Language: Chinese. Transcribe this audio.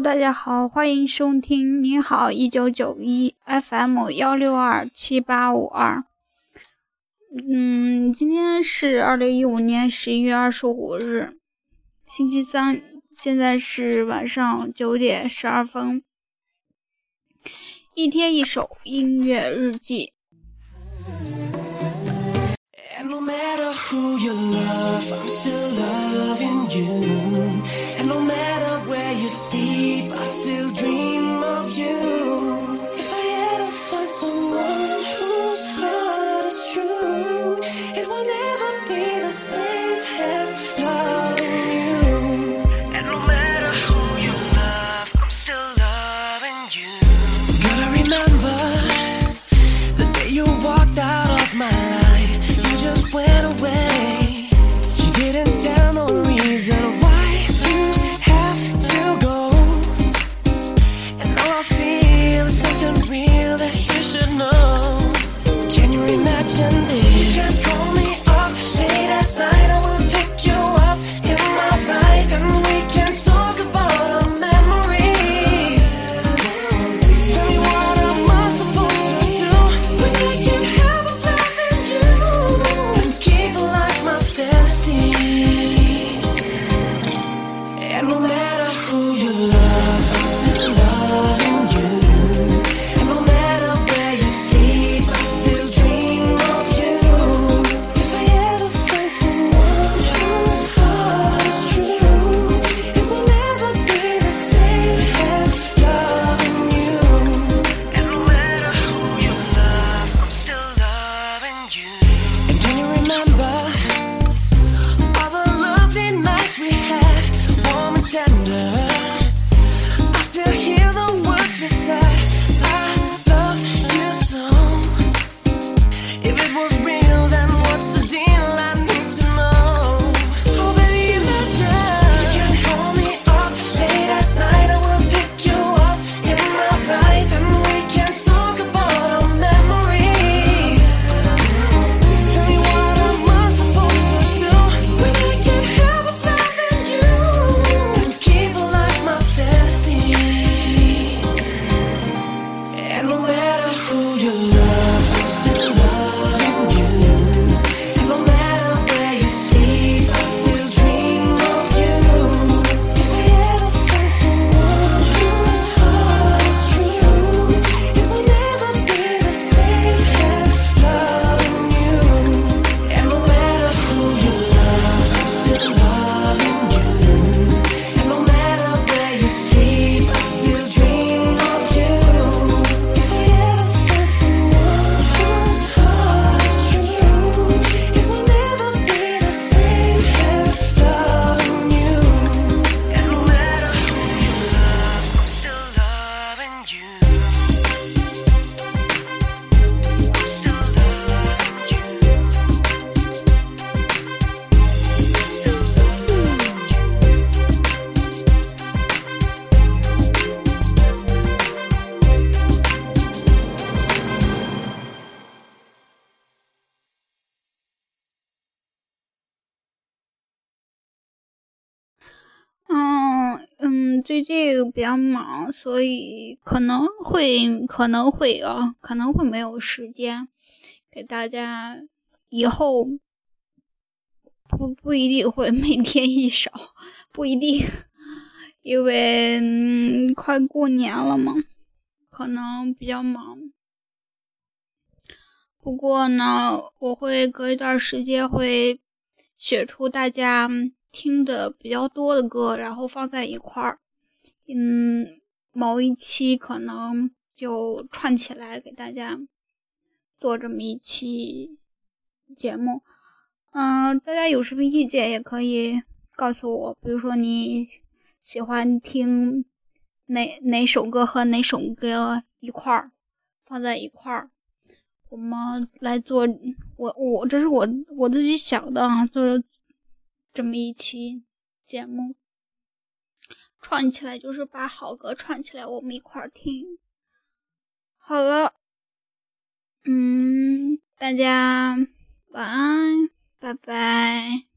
大家好，欢迎收听你好一九九一 FM 幺六二七八五二。嗯，今天是二零一五年十一月二十五日，星期三，现在是晚上九点十二分。一天一首音乐日记。still dream. 最近比较忙，所以可能会可能会啊，可能会没有时间给大家。以后不不一定会每天一首，不一定，因为嗯、快过年了嘛，可能比较忙。不过呢，我会隔一段时间会选出大家听的比较多的歌，然后放在一块儿。嗯，某一期可能就串起来给大家做这么一期节目。嗯，大家有什么意见也可以告诉我，比如说你喜欢听哪哪首歌和哪首歌一块儿放在一块儿，我们来做。我我这是我我自己想的啊，做这么一期节目。串起来就是把好歌串起来，我们一块儿听。好了，嗯，大家晚安，拜拜。